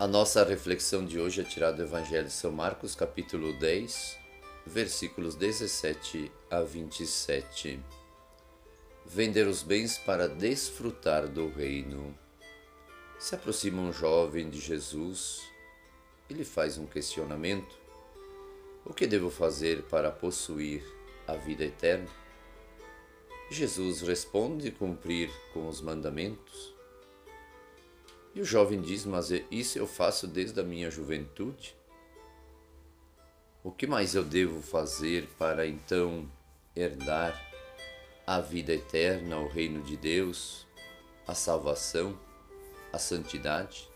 A nossa reflexão de hoje é tirada do Evangelho de São Marcos, capítulo 10, versículos 17 a 27. Vender os bens para desfrutar do reino. Se aproxima um jovem de Jesus e lhe faz um questionamento: O que devo fazer para possuir a vida eterna? Jesus responde cumprir com os mandamentos. E o jovem diz: Mas isso eu faço desde a minha juventude. O que mais eu devo fazer para então herdar a vida eterna, o reino de Deus, a salvação, a santidade?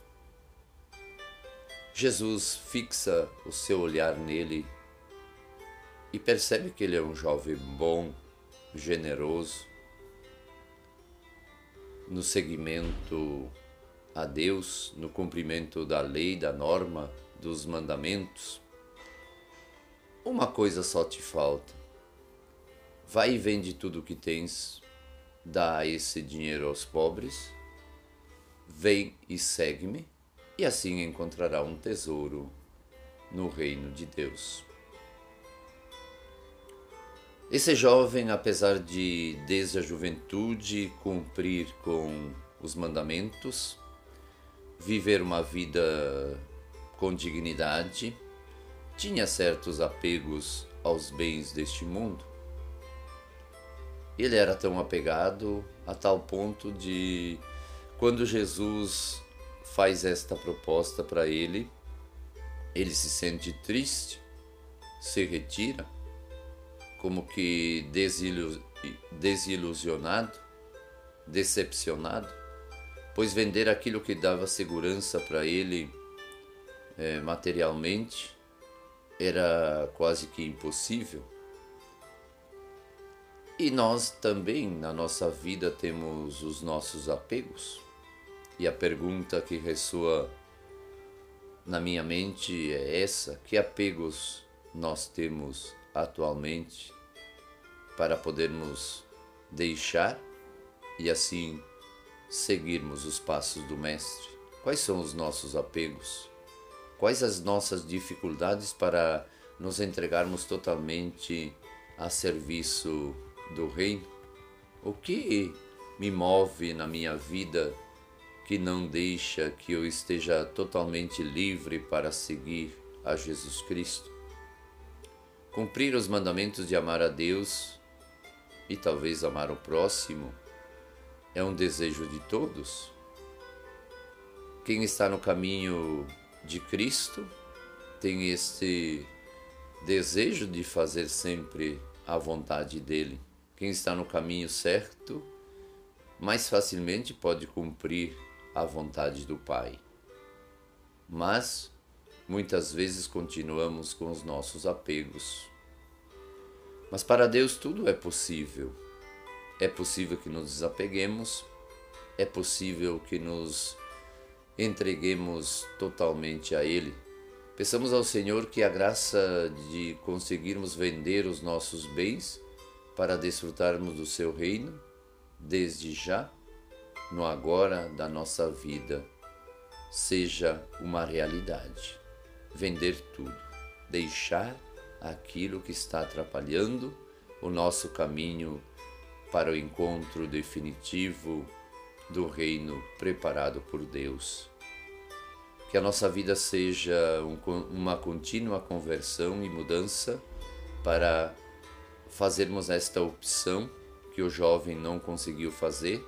Jesus fixa o seu olhar nele e percebe que ele é um jovem bom, generoso, no seguimento a Deus no cumprimento da lei, da norma, dos mandamentos, uma coisa só te falta. Vai e vende tudo o que tens, dá esse dinheiro aos pobres, vem e segue-me, e assim encontrará um tesouro no reino de Deus. Esse jovem, apesar de desde a juventude cumprir com os mandamentos, viver uma vida com dignidade, tinha certos apegos aos bens deste mundo. Ele era tão apegado a tal ponto de, quando Jesus faz esta proposta para ele, ele se sente triste, se retira, como que desilusionado, decepcionado pois vender aquilo que dava segurança para ele é, materialmente era quase que impossível. E nós também, na nossa vida, temos os nossos apegos. E a pergunta que ressoa na minha mente é essa: que apegos nós temos atualmente para podermos deixar e assim seguirmos os passos do Mestre? Quais são os nossos apegos? Quais as nossas dificuldades para nos entregarmos totalmente a serviço do Reino? O que me move na minha vida que não deixa que eu esteja totalmente livre para seguir a Jesus Cristo? Cumprir os mandamentos de amar a Deus e talvez amar o próximo é um desejo de todos. Quem está no caminho de Cristo tem este desejo de fazer sempre a vontade dele. Quem está no caminho certo mais facilmente pode cumprir a vontade do Pai. Mas muitas vezes continuamos com os nossos apegos. Mas para Deus tudo é possível. É possível que nos desapeguemos, é possível que nos entreguemos totalmente a Ele. Peçamos ao Senhor que a graça de conseguirmos vender os nossos bens para desfrutarmos do Seu reino, desde já, no agora da nossa vida, seja uma realidade. Vender tudo, deixar aquilo que está atrapalhando o nosso caminho para o encontro definitivo do reino preparado por Deus. Que a nossa vida seja um, uma contínua conversão e mudança para fazermos esta opção que o jovem não conseguiu fazer,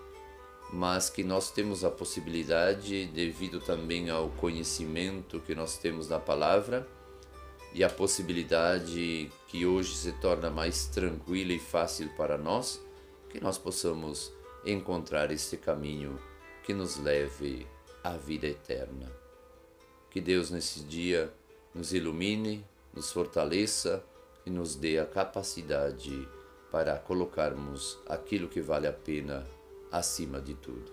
mas que nós temos a possibilidade, devido também ao conhecimento que nós temos da palavra e a possibilidade que hoje se torna mais tranquila e fácil para nós que nós possamos encontrar esse caminho que nos leve à vida eterna. Que Deus nesse dia nos ilumine, nos fortaleça e nos dê a capacidade para colocarmos aquilo que vale a pena acima de tudo.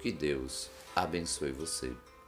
Que Deus abençoe você.